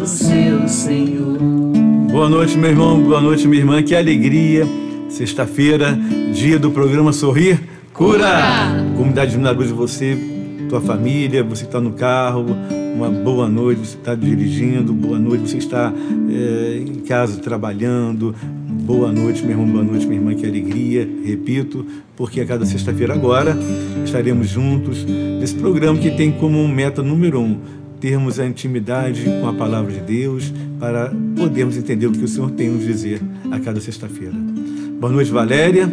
do seu Senhor. Boa noite, meu irmão. Boa noite, minha irmã. Que alegria. Sexta-feira, dia do programa Sorrir Cura. Cura. Comunidade de Luz, você, tua família, você está no carro. Uma boa noite, você está dirigindo. Boa noite, você está eh, em casa trabalhando. Boa noite, meu irmão. Boa noite, minha irmã. Que alegria. Repito, porque a cada sexta-feira agora estaremos juntos nesse programa que tem como meta número um termos a intimidade com a palavra de Deus para podermos entender o que o Senhor tem nos dizer a cada sexta-feira. Boa noite, Valéria.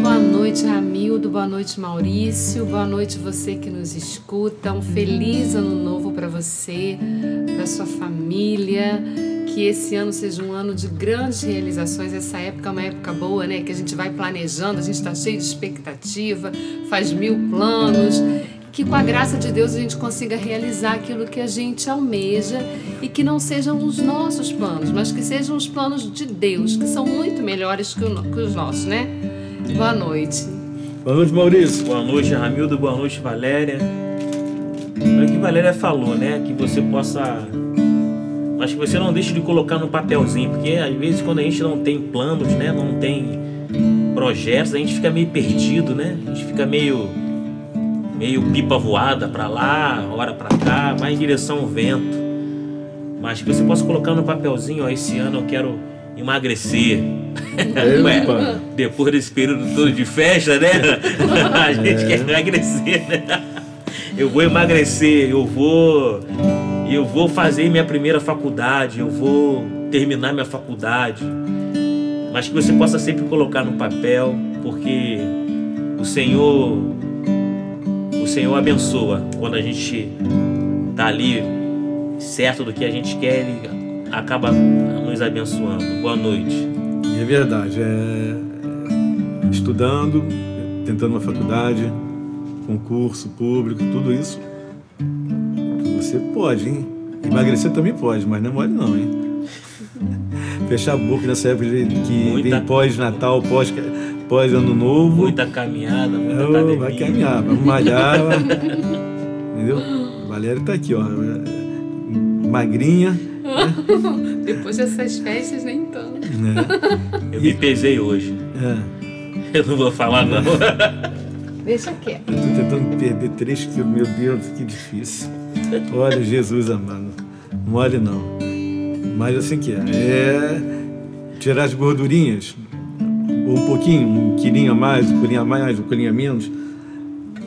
Boa noite, Ramildo. Boa noite, Maurício. Boa noite, você que nos escuta. Um feliz ano novo para você, para sua família. Que esse ano seja um ano de grandes realizações. Essa época é uma época boa, né? Que a gente vai planejando, a gente está cheio de expectativa, faz mil planos. Que com a graça de Deus a gente consiga realizar aquilo que a gente almeja e que não sejam os nossos planos, mas que sejam os planos de Deus, que são muito melhores que, o que os nossos, né? Boa noite. Boa noite, Maurício. Boa noite, Ramildo. Boa noite, Valéria. É o que Valéria falou, né? Que você possa. Mas que você não deixe de colocar no papelzinho, porque às vezes quando a gente não tem planos, né? Não tem projetos, a gente fica meio perdido, né? A gente fica meio. Meio pipa voada pra lá, hora pra cá, vai em direção ao vento. Mas que você possa colocar no papelzinho, ó, esse ano eu quero emagrecer. Ué, depois desse período todo de festa, né? A gente quer emagrecer, né? Eu vou emagrecer, eu vou. Eu vou fazer minha primeira faculdade, eu vou terminar minha faculdade. Mas que você possa sempre colocar no papel, porque o Senhor. O Senhor abençoa quando a gente tá ali certo do que a gente quer, ele acaba nos abençoando. Boa noite. E é verdade, é estudando, tentando uma faculdade, concurso público, tudo isso. Você pode, hein? Emagrecer também pode, mas não é mole não, hein? Fechar a boca nessa época de- que Muita- vem pós-Natal, pós, pós-Ano Novo. Muita caminhada, muita Oh, academia. vai caminhar, vamos malhar. Entendeu? Valéria tá aqui, ó. Magrinha, Depois dessas festas, nem tanto. né? Eu me pesei hoje. É. Eu não vou falar não. Deixa quieto. Eu tô tentando perder 3 quilos, meu Deus, que difícil. Olha, Jesus amado. Mole não. Mas assim que é. É tirar as gordurinhas, ou um pouquinho, um quilinho a mais, um quilinho a mais, um quilinho a menos.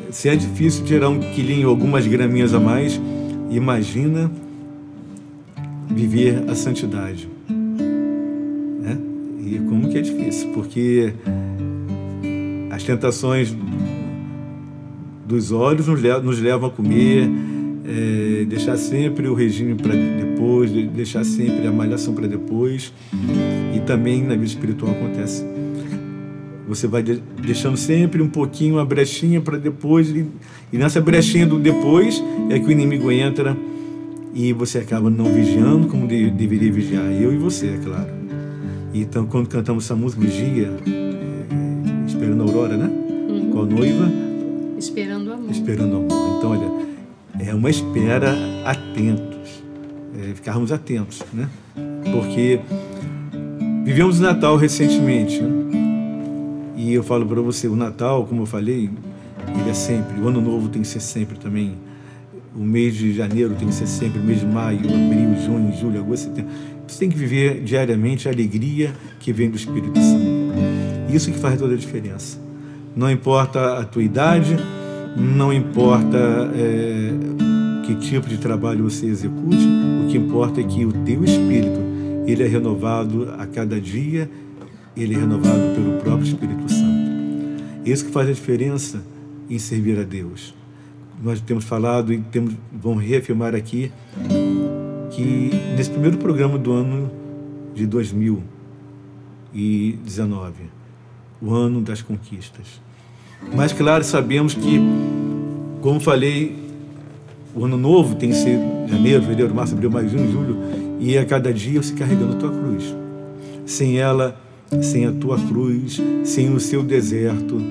Se é difícil tirar um quilinho, algumas graminhas a mais, imagina viver a santidade. Né? E como que é difícil, porque as tentações dos olhos nos levam, nos levam a comer, é, deixar sempre o regime para depois, de- deixar sempre a malhação para depois. E também na vida espiritual acontece. Você vai de- deixando sempre um pouquinho a brechinha para depois, e, e nessa brechinha do depois é que o inimigo entra e você acaba não vigiando como de- deveria vigiar. Eu e você, é claro. Então, quando cantamos essa música, Vigia, é, esperando a aurora, né? Com a noiva, Esperando o amor. esperando o amor. Então, olha, é uma espera atentos, é, ficarmos atentos, né? Porque vivemos o Natal recentemente, né? E eu falo para você, o Natal, como eu falei, ele é sempre. O Ano Novo tem que ser sempre também. O mês de janeiro tem que ser sempre. O mês de maio, abril, junho, julho, agosto, setembro. Você tem que viver diariamente a alegria que vem do Espírito Santo. Isso que faz toda a diferença. Não importa a tua idade, não importa é, que tipo de trabalho você execute, o que importa é que o teu espírito ele é renovado a cada dia, ele é renovado pelo próprio Espírito. Isso que faz a diferença em servir a Deus. Nós temos falado e temos, vamos reafirmar aqui que nesse primeiro programa do ano de 2019, o ano das conquistas. Mas, claro, sabemos que, como falei, o ano novo tem que ser janeiro, fevereiro, março, abril, maio, junho, julho, e a cada dia você carregando a tua cruz. Sem ela, sem a tua cruz, sem o seu deserto,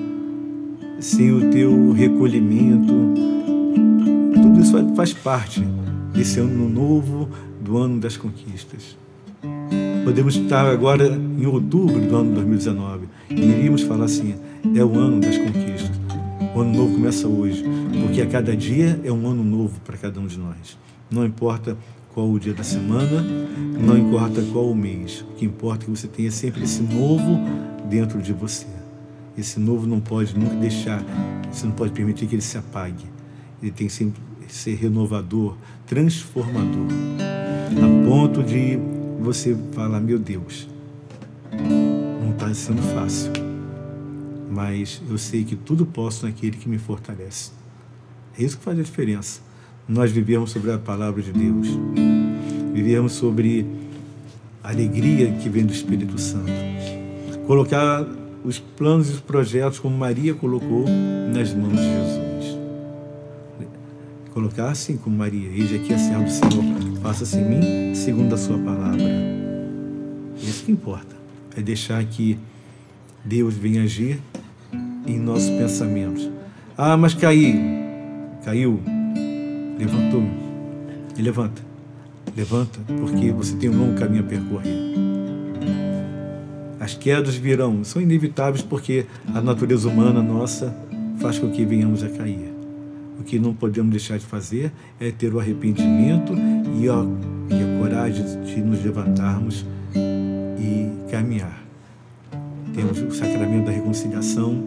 sem o teu recolhimento, tudo isso faz parte desse ano novo, do ano das conquistas. Podemos estar agora em outubro do ano 2019 e iríamos falar assim: é o ano das conquistas. O ano novo começa hoje, porque a cada dia é um ano novo para cada um de nós. Não importa qual o dia da semana, não importa qual o mês. O que importa é que você tenha sempre esse novo dentro de você. Esse novo não pode nunca deixar, você não pode permitir que ele se apague. Ele tem que sempre ser renovador, transformador, a ponto de você falar: meu Deus, não está sendo fácil mas eu sei que tudo posso naquele que me fortalece. É isso que faz a diferença. Nós vivemos sobre a palavra de Deus, vivemos sobre a alegria que vem do Espírito Santo. Colocar os planos e os projetos como Maria colocou nas mãos de Jesus. Colocar assim como Maria, eis aqui a serva do Senhor, faça-se em mim segundo a sua palavra. É isso que importa, é deixar que Deus venha agir em nossos pensamentos. Ah, mas caiu. Caiu. Levantou. E levanta. Levanta, porque você tem um longo caminho a percorrer. As quedas virão, são inevitáveis porque a natureza humana nossa faz com que venhamos a cair. O que não podemos deixar de fazer é ter o arrependimento e a, e a coragem de nos levantarmos e caminhar. Temos o sacramento da reconciliação,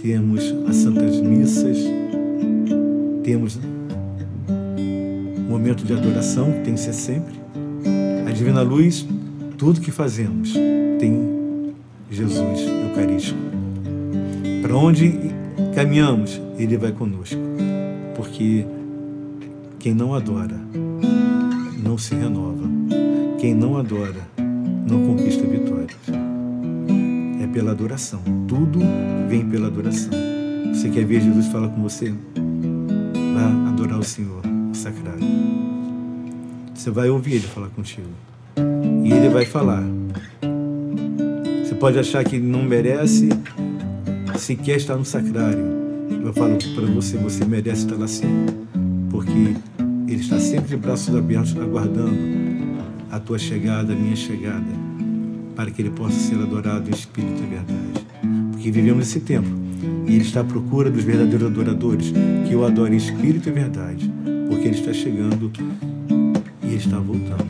temos as santas missas, temos momento de adoração, que tem que ser sempre. A Divina Luz, tudo que fazemos tem Jesus Eucarístico. Para onde caminhamos, Ele vai conosco. Porque quem não adora não se renova. Quem não adora não conquista vitórias pela adoração. Tudo vem pela adoração. Você quer ver Jesus falar com você? Vá adorar o Senhor, o sacrário. Você vai ouvir ele falar contigo. E ele vai falar. Você pode achar que não merece sequer estar no sacrário. Eu falo para você, você merece estar lá sim. Porque ele está sempre de braços abertos aguardando a tua chegada, a minha chegada para que ele possa ser adorado em espírito e verdade. Porque vivemos nesse tempo e ele está à procura dos verdadeiros adoradores que o adorem em espírito e verdade, porque ele está chegando e ele está voltando.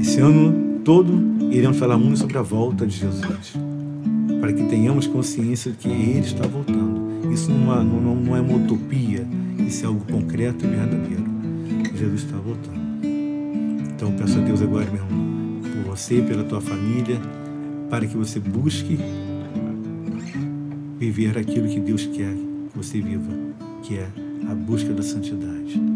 Esse ano todo iremos falar muito sobre a volta de Jesus, para que tenhamos consciência de que ele está voltando. Isso não é, não, não é uma utopia, isso é algo concreto e verdadeiro. Jesus está voltando. Então peço a Deus agora, meu irmão você, pela tua família, para que você busque viver aquilo que Deus quer que você viva, que é a busca da santidade.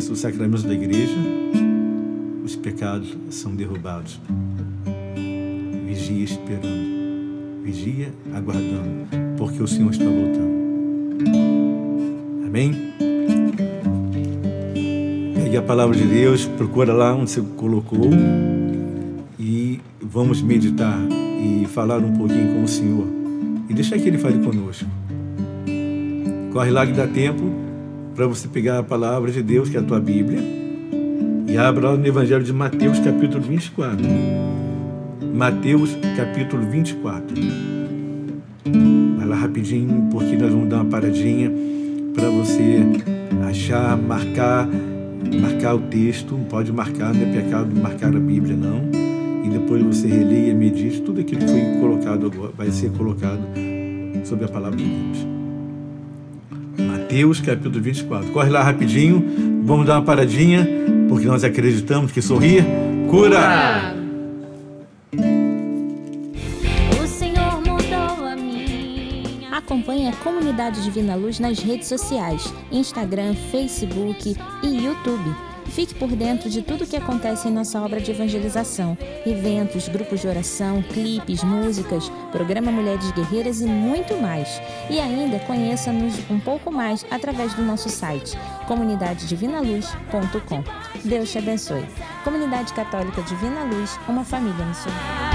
Vivência dos sacramentos da igreja, os pecados são derrubados. Vigia esperando, vigia aguardando, porque o Senhor está voltando. Amém? Pegue a palavra de Deus, procura lá onde você colocou e vamos meditar e falar um pouquinho com o Senhor e deixar que Ele fale conosco. Corre lá que dá tempo para você pegar a palavra de Deus, que é a tua Bíblia, e abra lá no Evangelho de Mateus, capítulo 24. Mateus, capítulo 24. Vai lá rapidinho, porque nós vamos dar uma paradinha para você achar, marcar, marcar o texto. Pode marcar, não é pecado marcar a Bíblia, não. E depois você releia, medite, tudo aquilo que foi colocado vai ser colocado sobre a palavra de Deus. Mateus capítulo 24. Corre lá rapidinho, vamos dar uma paradinha, porque nós acreditamos que sorrir cura. O Senhor mudou a minha. Acompanhe a Comunidade Divina Luz nas redes sociais: Instagram, Facebook e YouTube. Fique por dentro de tudo o que acontece em nossa obra de evangelização: eventos, grupos de oração, clipes, músicas, programa Mulheres Guerreiras e muito mais. E ainda conheça-nos um pouco mais através do nosso site comunidadedivinaluz.com. Deus te abençoe. Comunidade Católica Divina Luz, uma família missionária.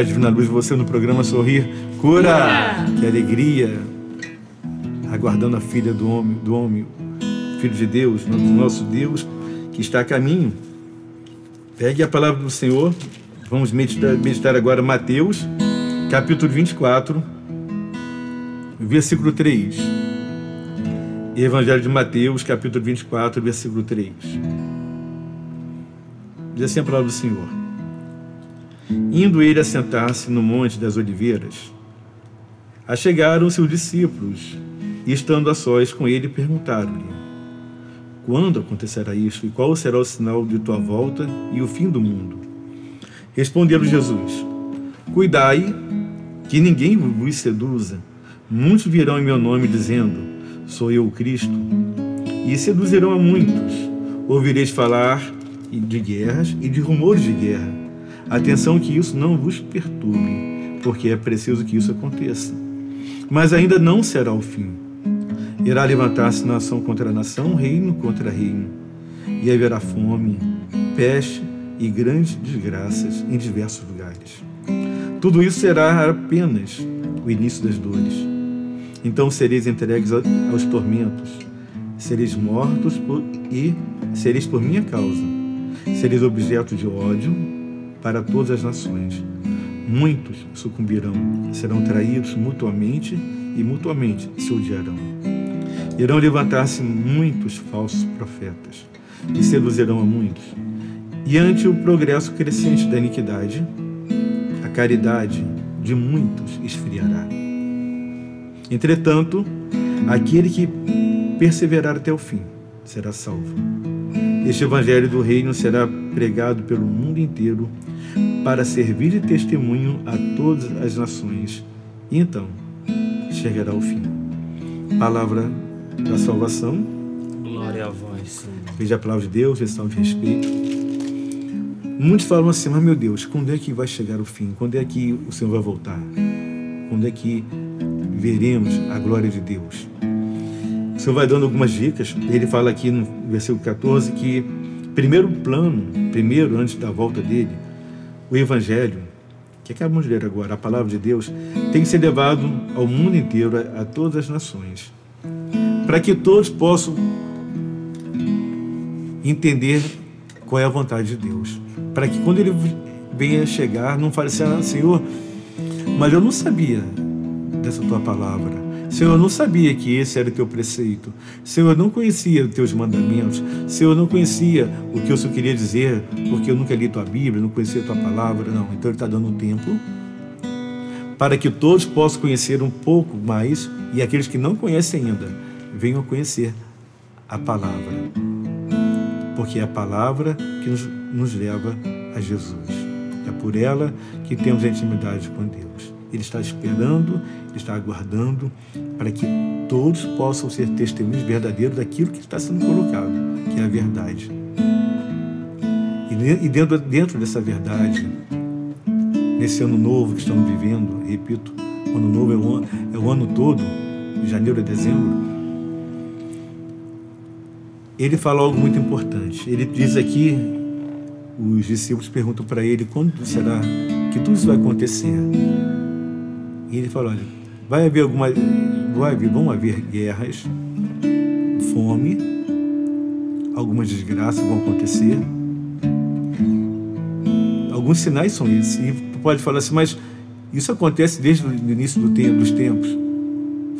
Comunidade Divina Luz, você no programa Sorrir Cura. Que alegria. Aguardando a filha do homem, do homem, filho de Deus, do nosso Deus, que está a caminho. Pegue a palavra do Senhor. Vamos meditar, meditar agora Mateus, capítulo 24, versículo 3. Evangelho de Mateus, capítulo 24, versículo 3. Diz assim a palavra do Senhor. Indo ele a sentar-se no Monte das Oliveiras, achegaram seus discípulos e, estando a sós com ele, perguntaram-lhe: Quando acontecerá isto e qual será o sinal de tua volta e o fim do mundo? Respondeu Jesus: Cuidai que ninguém vos seduza. Muitos virão em meu nome dizendo: Sou eu o Cristo, e seduzirão a muitos. Ouvireis falar de guerras e de rumores de guerra. Atenção que isso não vos perturbe, porque é preciso que isso aconteça. Mas ainda não será o fim. Irá levantar-se nação contra nação, reino contra reino, e haverá fome, peste e grandes desgraças em diversos lugares. Tudo isso será apenas o início das dores. Então sereis entregues aos tormentos, sereis mortos por, e sereis por minha causa sereis objeto de ódio para todas as nações. Muitos sucumbirão, serão traídos mutuamente e mutuamente se odiarão. Irão levantar-se muitos falsos profetas e seduzirão a muitos. E ante o progresso crescente da iniquidade, a caridade de muitos esfriará. Entretanto, aquele que perseverar até o fim será salvo. Este Evangelho do Reino será pregado pelo mundo inteiro para servir de testemunho a todas as nações. E então chegará o fim. Palavra da salvação. Glória a vós. Veja a palavra de Deus, lição de respeito. Muitos falam assim, mas meu Deus, quando é que vai chegar o fim? Quando é que o Senhor vai voltar? Quando é que veremos a glória de Deus? O Senhor vai dando algumas dicas. Ele fala aqui no versículo 14 que primeiro plano, primeiro antes da volta dele, o evangelho, que acabamos de ler agora, a palavra de Deus, tem que ser levado ao mundo inteiro, a, a todas as nações, para que todos possam entender qual é a vontade de Deus, para que quando ele venha chegar, não fale assim, ah, Senhor, mas eu não sabia dessa tua palavra. Senhor, eu não sabia que esse era o teu preceito. Senhor, eu não conhecia os teus mandamentos. Senhor, eu não conhecia o que eu só queria dizer, porque eu nunca li tua Bíblia, não conhecia tua palavra. Não, então ele está dando tempo para que todos possam conhecer um pouco mais e aqueles que não conhecem ainda venham conhecer a palavra. Porque é a palavra que nos, nos leva a Jesus. É por ela que temos a intimidade com Deus. Ele está esperando, está aguardando para que todos possam ser testemunhos verdadeiros daquilo que está sendo colocado, que é a verdade. E dentro, dentro dessa verdade, nesse ano novo que estamos vivendo, repito, ano novo é o ano, é o ano todo, de janeiro a dezembro, ele fala algo muito importante. Ele diz aqui, os discípulos perguntam para ele quando será que tudo isso vai acontecer. E ele falou: olha, vai haver alguma. Vai haver, vão haver guerras, fome, algumas desgraças vão acontecer. Alguns sinais são esses. E pode falar assim, mas isso acontece desde o início do tempo, dos tempos.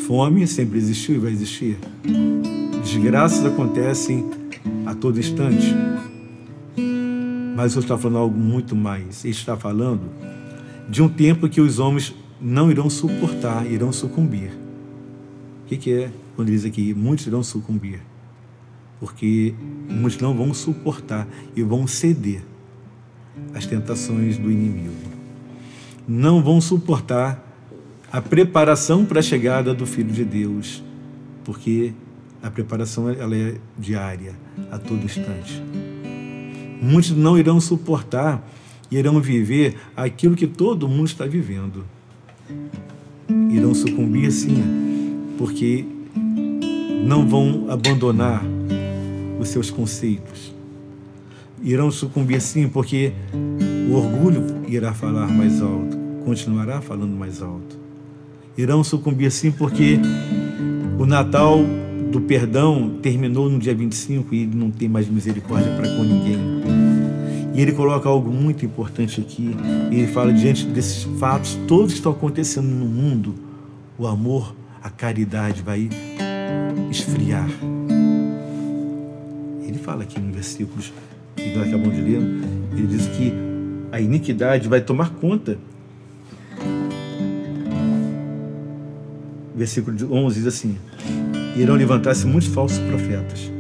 Fome sempre existiu e vai existir. Desgraças acontecem a todo instante. Mas eu está falando algo muito mais. Ele está falando de um tempo que os homens não irão suportar, irão sucumbir. O que, que é quando diz aqui? Muitos irão sucumbir. Porque muitos não vão suportar e vão ceder às tentações do inimigo. Não vão suportar a preparação para a chegada do Filho de Deus, porque a preparação ela é diária, a todo instante. Muitos não irão suportar e irão viver aquilo que todo mundo está vivendo irão sucumbir sim, porque não vão abandonar os seus conceitos. Irão sucumbir sim, porque O orgulho irá falar mais alto, continuará falando mais alto. Irão sucumbir sim, porque o Natal do perdão terminou no dia 25 e não tem mais misericórdia para com ninguém. E ele coloca algo muito importante aqui. Ele fala: diante desses fatos, todos que estão acontecendo no mundo, o amor, a caridade vai esfriar. Ele fala aqui no versículos que nós acabamos de ler, ele diz que a iniquidade vai tomar conta. Versículo 11 diz assim: Irão levantar-se muitos falsos profetas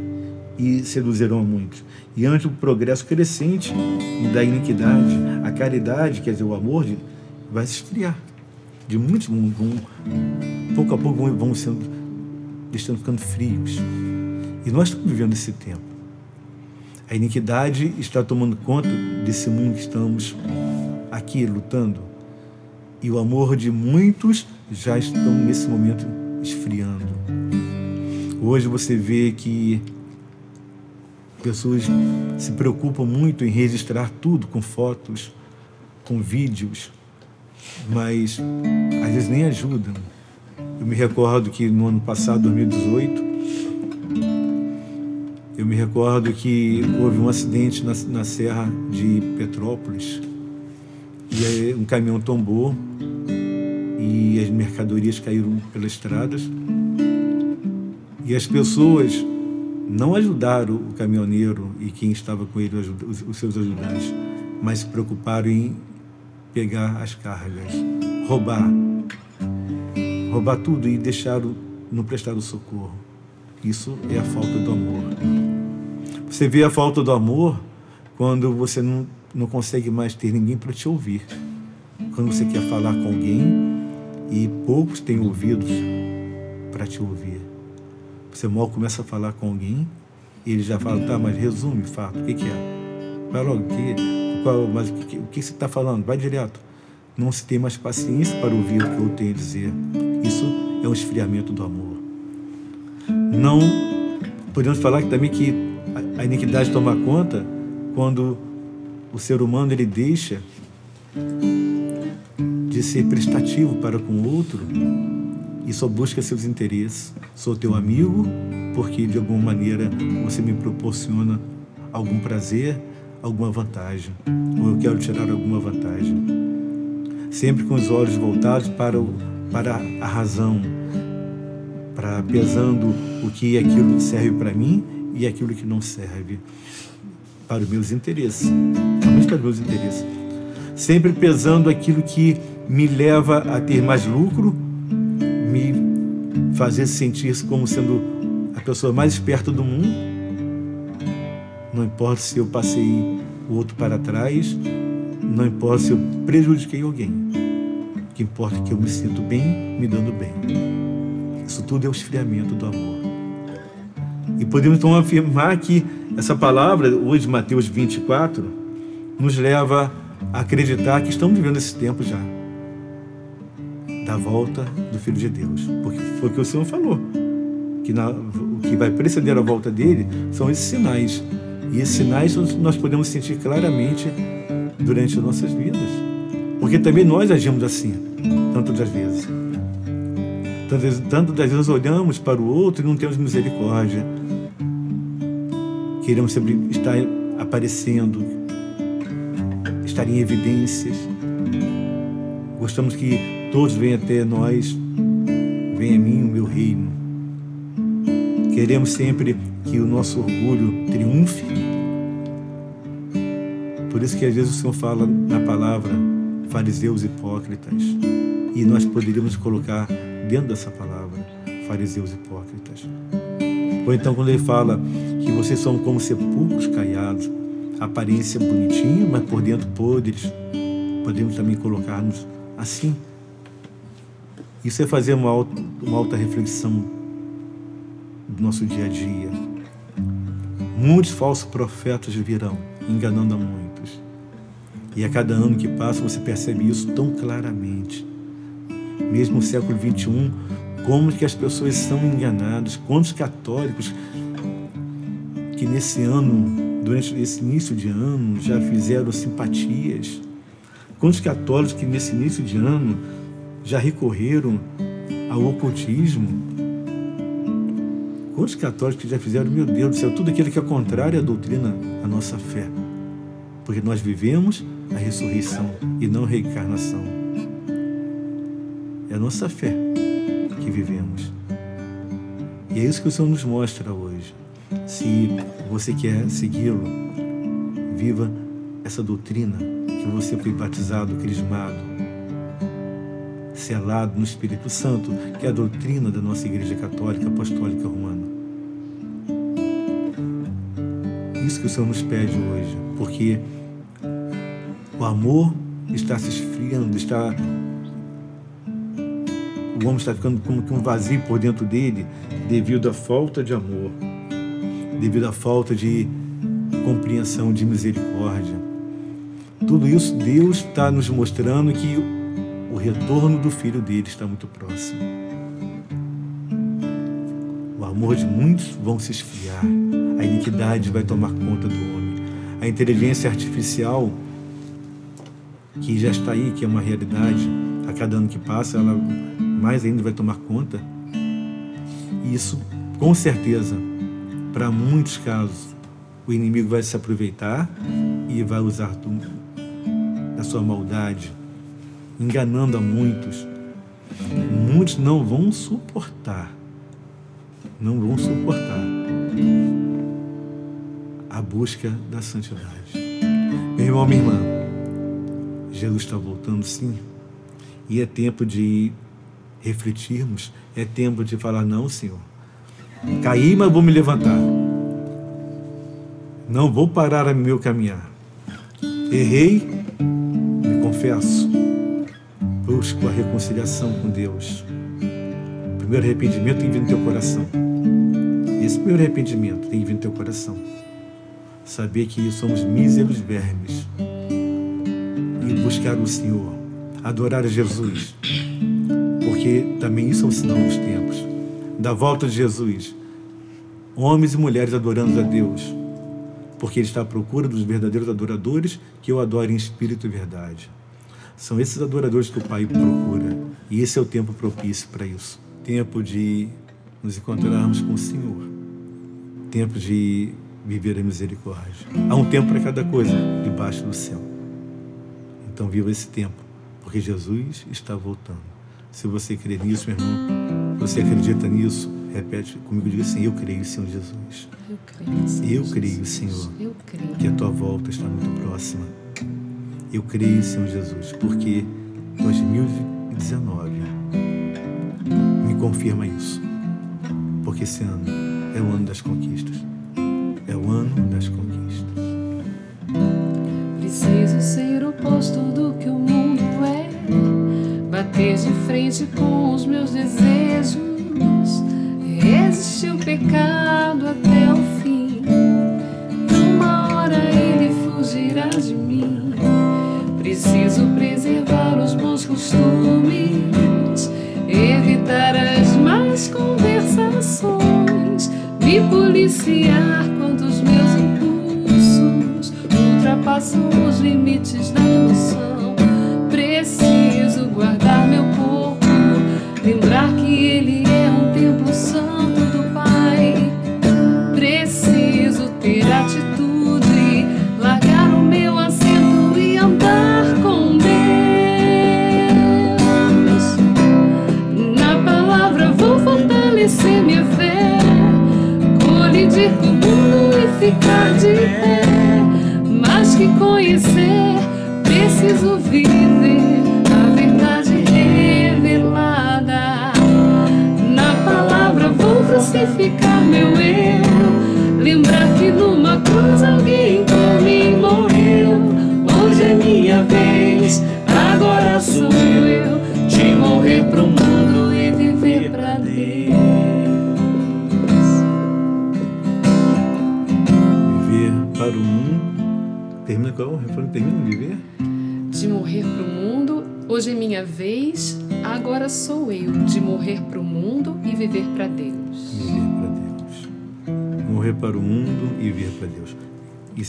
e seduzirão muitos. E ante o progresso crescente da iniquidade, a caridade, quer dizer, o amor, vai se esfriar. De muitos, vão, pouco a pouco vão, vão sendo, estão ficando frios. E nós estamos vivendo esse tempo. A iniquidade está tomando conta desse mundo que estamos aqui lutando. E o amor de muitos já estão nesse momento esfriando. Hoje você vê que pessoas se preocupam muito em registrar tudo com fotos, com vídeos, mas às vezes nem ajudam. Eu me recordo que no ano passado, 2018, eu me recordo que houve um acidente na, na Serra de Petrópolis e aí um caminhão tombou e as mercadorias caíram pelas estradas e as pessoas não ajudaram o caminhoneiro e quem estava com ele, os, seus ajudantes, mas se preocuparam em pegar as cargas, roubar, roubar tudo e deixaram, não prestaram socorro. Isso é a falta do amor. Você vê a falta do amor quando você não, não consegue mais ter ninguém para te ouvir. Quando você quer falar com alguém e poucos têm ouvidos para te ouvir. Você mal começa a falar com alguém e ele já fala, tá, mas resume, fato, o que, que é? Vai logo, que, qual, mas o que, o que você está falando? Vai direto. Não se tem mais paciência para ouvir o que eu tenho a dizer. Isso é um esfriamento do amor. Não podemos falar também que a iniquidade toma conta quando o ser humano ele deixa de ser prestativo para com o outro e só busca seus interesses. Sou teu amigo porque de alguma maneira você me proporciona algum prazer, alguma vantagem, ou eu quero tirar alguma vantagem. Sempre com os olhos voltados para, o, para a razão, para pesando o que aquilo serve para mim e aquilo que não serve para os meus interesses, para os meus interesses. Sempre pesando aquilo que me leva a ter mais lucro, fazer sentir como sendo a pessoa mais esperta do mundo. Não importa se eu passei o outro para trás, não importa se eu prejudiquei alguém. O que importa é que eu me sinto bem, me dando bem. Isso tudo é o esfriamento do amor. E podemos então afirmar que essa palavra, hoje, Mateus 24, nos leva a acreditar que estamos vivendo esse tempo já da volta do Filho de Deus. Porque foi o que o Senhor falou. Que na, o que vai preceder a volta dele são esses sinais. E esses sinais nós podemos sentir claramente durante as nossas vidas. Porque também nós agimos assim, tantas das vezes. Tantas, tantas das vezes olhamos para o outro e não temos misericórdia. Queremos sempre estar aparecendo, estar em evidências. Gostamos que todos venham até nós, venha a mim o meu reino. Queremos sempre que o nosso orgulho triunfe. Por isso que às vezes o Senhor fala na palavra fariseus hipócritas. E nós poderíamos colocar dentro dessa palavra fariseus hipócritas. Ou então quando ele fala que vocês são como sepulcros caiados, aparência bonitinha, mas por dentro podres, podemos também colocar-nos assim. Isso é fazer uma alta, uma alta reflexão do nosso dia a dia. Muitos falsos profetas virão, enganando a muitos. E a cada ano que passa você percebe isso tão claramente. Mesmo no século XXI, como que as pessoas são enganadas, quantos católicos que nesse ano durante esse início de ano, já fizeram simpatias? Quantos católicos que nesse início de ano já recorreram ao ocultismo? Quantos católicos que já fizeram, meu Deus do céu, tudo aquilo que é contrário à doutrina, à nossa fé? Porque nós vivemos a ressurreição e não a reencarnação. É a nossa fé que vivemos. E é isso que o Senhor nos mostra hoje. Se você quer segui-lo, viva essa doutrina que você foi batizado, crismado, selado no Espírito Santo, que é a doutrina da nossa Igreja Católica Apostólica Romana. Isso que o Senhor nos pede hoje, porque o amor está se esfriando, está o homem está ficando como que um vazio por dentro dele devido à falta de amor, devido à falta de compreensão, de misericórdia. Tudo isso Deus está nos mostrando que o retorno do filho dele está muito próximo. O amor de muitos vão se esfriar, a iniquidade vai tomar conta do homem, a inteligência artificial que já está aí, que é uma realidade, a cada ano que passa, ela mais ainda vai tomar conta. E isso, com certeza, para muitos casos, o inimigo vai se aproveitar e vai usar do, da sua maldade, enganando a muitos. Muitos não vão suportar, não vão suportar a busca da santidade. Meu irmão, minha irmã, Jesus está voltando sim, e é tempo de refletirmos, é tempo de falar: não, Senhor, caí, mas vou me levantar. Não vou parar a meu caminhar. Errei, me confesso. Busco a reconciliação com Deus. O primeiro arrependimento tem vindo no teu coração. Esse primeiro arrependimento tem vindo no teu coração. Saber que somos míseros vermes. E buscar o Senhor. Adorar Jesus porque também isso é um sinal dos tempos da volta de Jesus. Homens e mulheres adorando a Deus, porque Ele está à procura dos verdadeiros adoradores que o adorem em espírito e verdade. São esses adoradores que o Pai procura, e esse é o tempo propício para isso tempo de nos encontrarmos com o Senhor, tempo de viver a misericórdia. Há um tempo para cada coisa debaixo do céu. Então, viva esse tempo, porque Jesus está voltando. Se você crê nisso, meu irmão, você acredita nisso, repete comigo, diga assim: Eu creio, Senhor Jesus. Eu creio, Senhor. Eu creio, Senhor, Eu creio. que a tua volta está muito próxima. Eu creio, Senhor Jesus, porque 2019 me confirma isso. Porque esse ano é o ano das conquistas. É o ano das conquistas. Preciso ser oposto do que o mundo é. Bater de frente com os meus desejos. Resistir o pecado até o fim. Numa hora ele fugirá de mim. Preciso preservar os bons costumes. Evitar as más conversações. Me policiar quanto os meus impulsos ultrapassam os limites da emoção.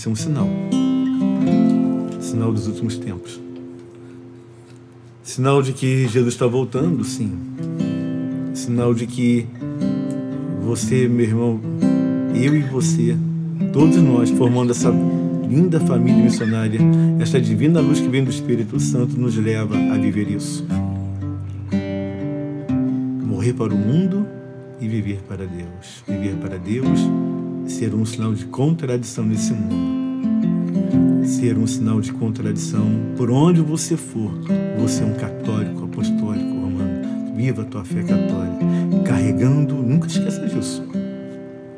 Isso é um sinal. Sinal dos últimos tempos. Sinal de que Jesus está voltando, sim. Sinal de que você, meu irmão, eu e você, todos nós, formando essa linda família missionária, esta divina luz que vem do Espírito Santo, nos leva a viver isso. Morrer para o mundo e viver para Deus. Viver para Deus, ser um sinal de contradição nesse mundo. Ser um sinal de contradição por onde você for. Você é um católico, apostólico, romano. Viva a tua fé católica. Carregando, nunca esqueça disso.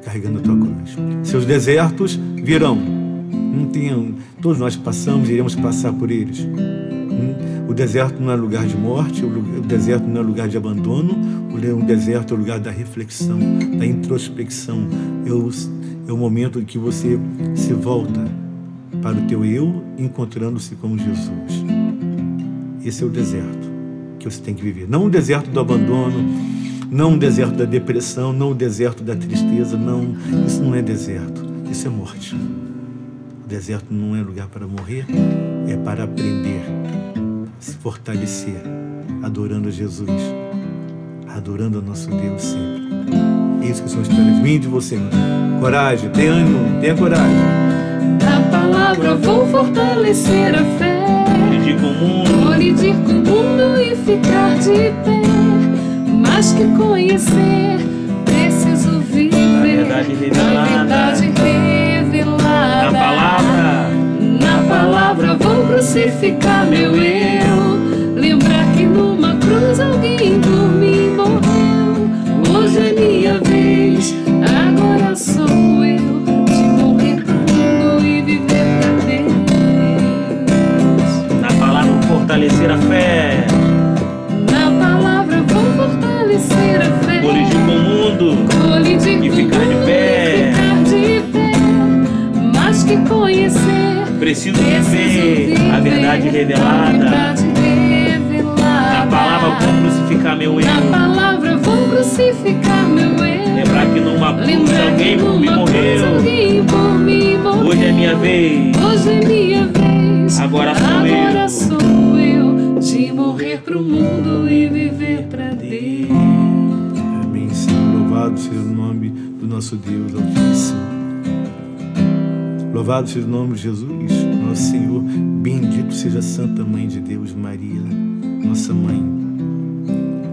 Carregando a tua cruz. Seus desertos virão. Não tenham, todos nós passamos, iremos passar por eles. Hum? O deserto não é lugar de morte, o deserto não é lugar de abandono, o deserto é o lugar da reflexão, da introspecção. É o, é o momento em que você se volta para o teu eu, encontrando-se com Jesus. Esse é o deserto que você tem que viver. Não o deserto do abandono, não o deserto da depressão, não o deserto da tristeza, não. Isso não é deserto, isso é morte. O deserto não é lugar para morrer, é para aprender, se fortalecer, adorando a Jesus, adorando o nosso Deus sempre. É isso que são histórias minhas de você. Coragem, tenha ânimo, tenha coragem. Na palavra vou fortalecer a fé. Colidir com o mundo. Colidir com o mundo e ficar de pé. Mais que conhecer, preciso viver. Na verdade revelada. Na verdade revelada. Louvado seja o nome de Jesus, nosso Senhor. Bendito seja a Santa Mãe de Deus, Maria, nossa mãe.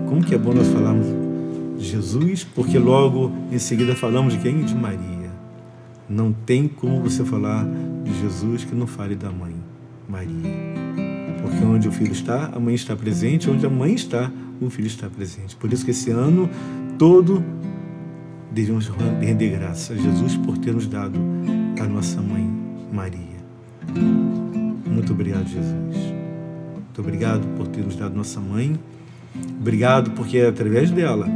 Como que é bom nós falarmos de Jesus, porque logo em seguida falamos de quem? De Maria. Não tem como você falar de Jesus que não fale da mãe, Maria. Porque onde o filho está, a mãe está presente, onde a mãe está, o filho está presente. Por isso que esse ano todo devemos render graças a Jesus por ter nos dado a nossa mãe Maria. Muito obrigado, Jesus. Muito obrigado por ter nos dado nossa mãe. Obrigado porque é através dela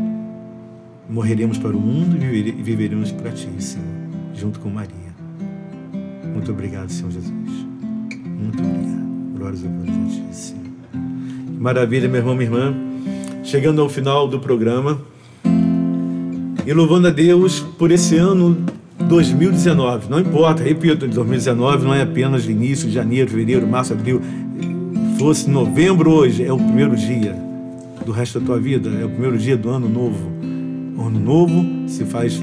morreremos para o mundo e vivere- viveremos para ti, Senhor, junto com Maria. Muito obrigado, Senhor Jesus. Muito obrigado. Glórias a Deus, a ti, Senhor. Maravilha, meu irmão, minha irmã. Chegando ao final do programa e louvando a Deus por esse ano 2019. Não importa, repito, 2019 não é apenas início janeiro, fevereiro, março, abril. Fosse novembro hoje, é o primeiro dia do resto da tua vida, é o primeiro dia do ano novo. O ano novo se faz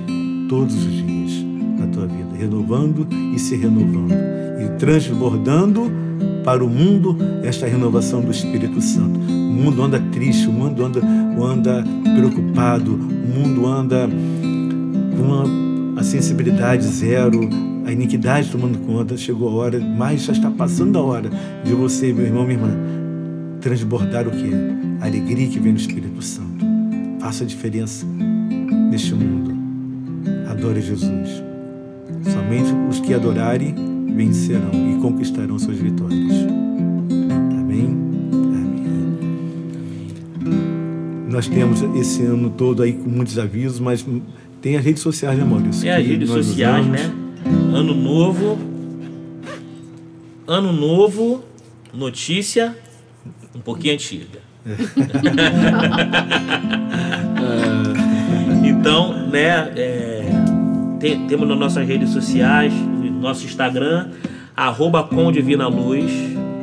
todos os dias da tua vida, renovando e se renovando e transbordando para o mundo esta renovação do Espírito Santo. O mundo anda triste, o mundo anda, anda preocupado, o mundo anda com uma, a sensibilidade zero, a iniquidade tomando conta. Chegou a hora, mas já está passando a hora de você, meu irmão, minha irmã, transbordar o quê? A alegria que vem do Espírito Santo. Faça a diferença neste mundo. Adore Jesus. Somente os que adorarem vencerão e conquistarão suas vitórias. Amém? Amém. Nós temos esse ano todo aí com muitos avisos, mas tem as redes sociais, né, Maurício? É as redes sociais, usamos. né? Ano novo. Ano novo, notícia um pouquinho antiga. então, né? é, tem, temos nas nossas redes sociais, nosso Instagram, arroba com Divina Luz.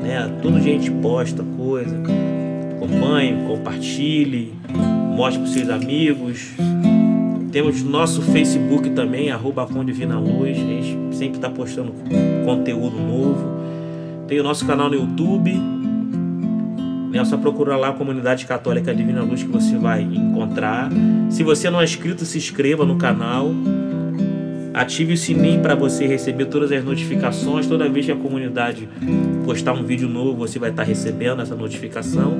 Né? Tudo gente posta coisa. Acompanhe, compartilhe, mostre para seus amigos. Temos nosso Facebook também, arroba com Divina Luz. A gente sempre está postando conteúdo novo. Tem o nosso canal no YouTube é só procurar lá a Comunidade Católica Divina Luz que você vai encontrar. Se você não é inscrito, se inscreva no canal. Ative o sininho para você receber todas as notificações. Toda vez que a comunidade postar um vídeo novo, você vai estar recebendo essa notificação,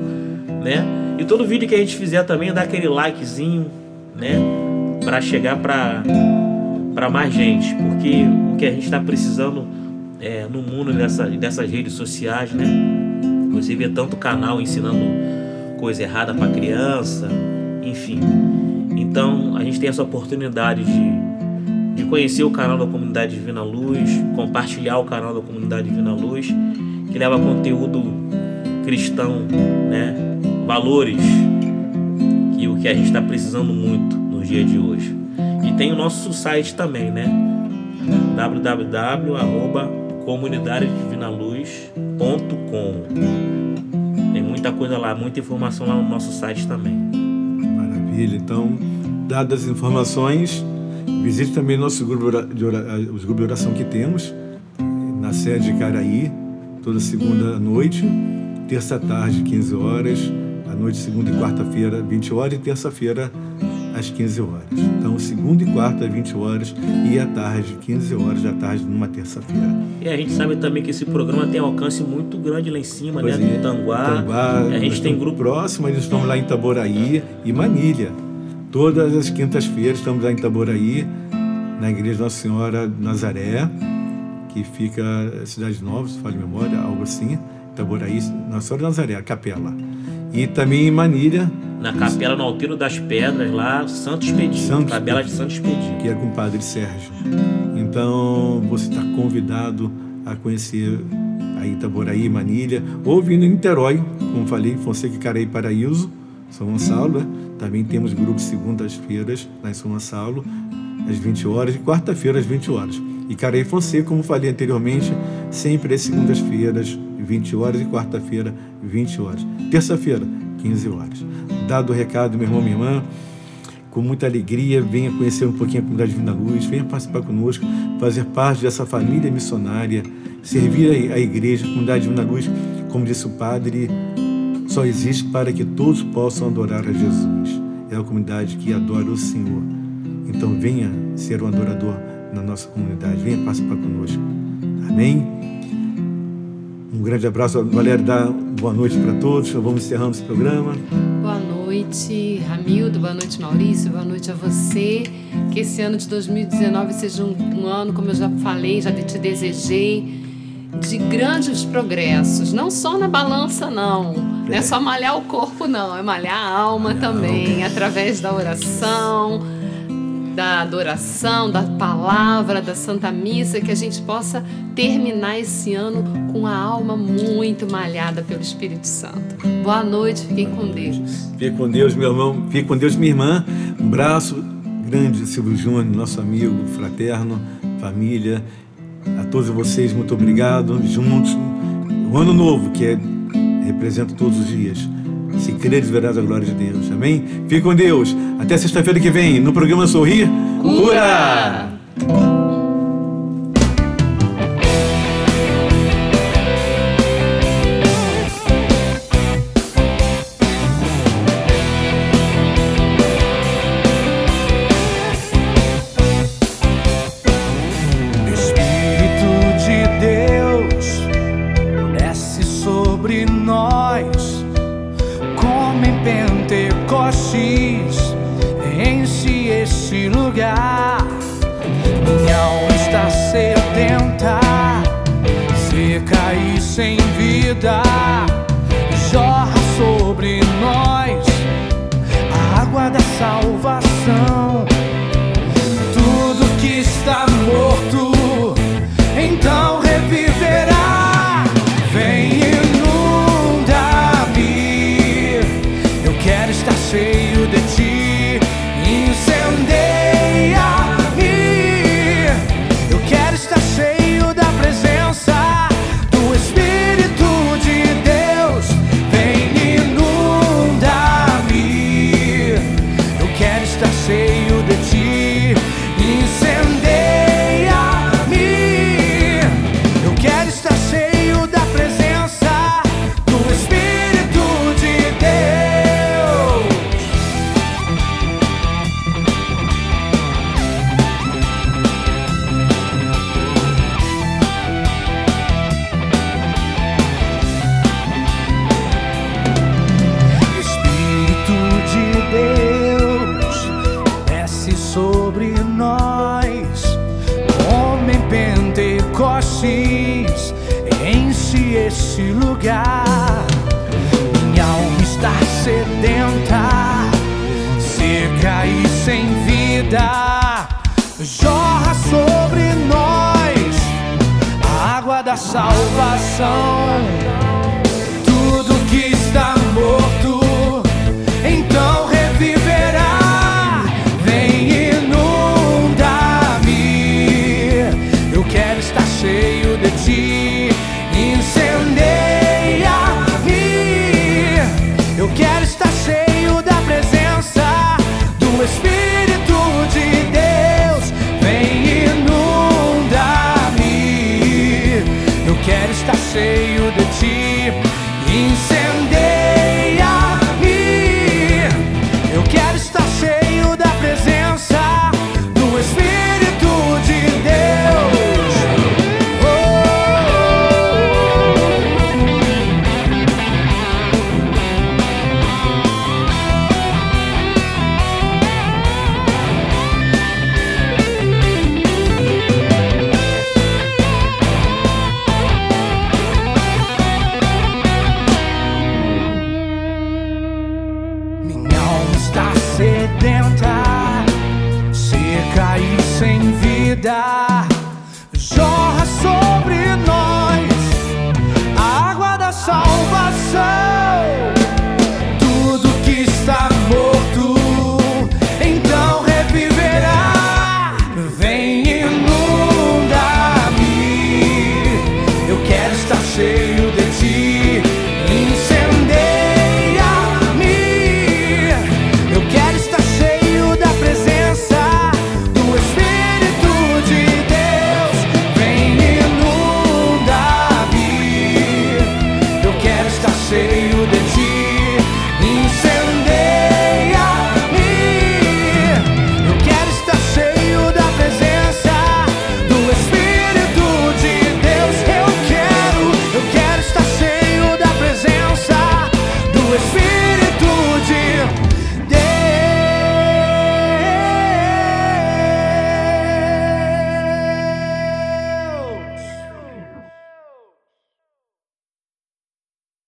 né? E todo vídeo que a gente fizer também, dá aquele likezinho, né? Para chegar para mais gente, porque o que a gente está precisando é, no mundo dessa, dessas redes sociais, né? Você vê tanto canal ensinando coisa errada para criança, enfim. Então a gente tem essa oportunidade de, de conhecer o canal da Comunidade Divina Luz, compartilhar o canal da Comunidade Divina Luz, que leva conteúdo cristão, né? Valores que o que a gente está precisando muito dias de hoje. E tem o nosso site também, né? www.comunidadedivinaluz.com muita coisa lá, muita informação lá no nosso site também. Maravilha. Então, dadas as informações, visite também nosso grupo de oração, os grupos de oração que temos na sede de Caraí, toda segunda noite, terça tarde, 15 horas, à noite, segunda e quarta-feira, 20 horas, e terça-feira, às 15 horas. Então, segunda e quarta, 20 horas, e à tarde, 15 horas da tarde, numa terça-feira. E a gente sabe também que esse programa tem alcance muito grande lá em cima, pois né? É. No Tanguá. Tanguá. A gente tem grupo próximo, eles estão lá em Itaboraí e Manilha. Todas as quintas-feiras estamos lá em Itaboraí, na Igreja Nossa Senhora Nazaré, que fica Cidade Nova, se de memória, algo assim. Itaboraí, Nossa Senhora Nazaré, a capela. E também em Manilha, na capela no Alteiro das Pedras, lá, Santo Expedito, Santo tabela de Santo Expedito. Que é com o Padre Sérgio. Então, você está convidado a conhecer a Itaboraí, Manilha, ou vindo em Niterói, como falei, Fonseca, Caraí, Paraíso, São Gonçalo. Né? Também temos grupos segundas-feiras lá em São Gonçalo, às 20 horas, e quarta-feira às 20 horas. E Caraí Fonseca, como falei anteriormente, sempre às segundas-feiras, 20 horas, e quarta-feira, 20 horas. Terça-feira, 15 horas. Dado o recado, meu irmão, minha irmã, com muita alegria, venha conhecer um pouquinho a comunidade Divina Luz, venha participar conosco, fazer parte dessa família missionária, servir a igreja, a comunidade Divina Luz, como disse o padre, só existe para que todos possam adorar a Jesus. É a comunidade que adora o Senhor. Então venha ser um adorador na nossa comunidade, venha participar conosco. Amém? Um grande abraço, Valério, dá boa noite para todos. Vamos encerrando esse programa. Boa noite, Ramildo. Boa noite, Maurício. Boa noite a você. Que esse ano de 2019 seja um, um ano, como eu já falei, já te desejei, de grandes progressos. Não só na balança, não. Não é só malhar o corpo, não. É malhar a alma também, através da oração da adoração, da palavra, da Santa Missa, que a gente possa terminar esse ano com a alma muito malhada pelo Espírito Santo. Boa noite, fiquem com Deus. Fique com Deus, meu irmão. Fique com Deus, minha irmã. Um braço grande, Silvio Júnior, nosso amigo, fraterno, família. A todos vocês, muito obrigado. Juntos, o ano novo, que é, representa todos os dias. Se creres, verás a glória de Deus. Amém? Fique com Deus. Até sexta-feira que vem, no programa Sorrir. Cura! cheio salvação.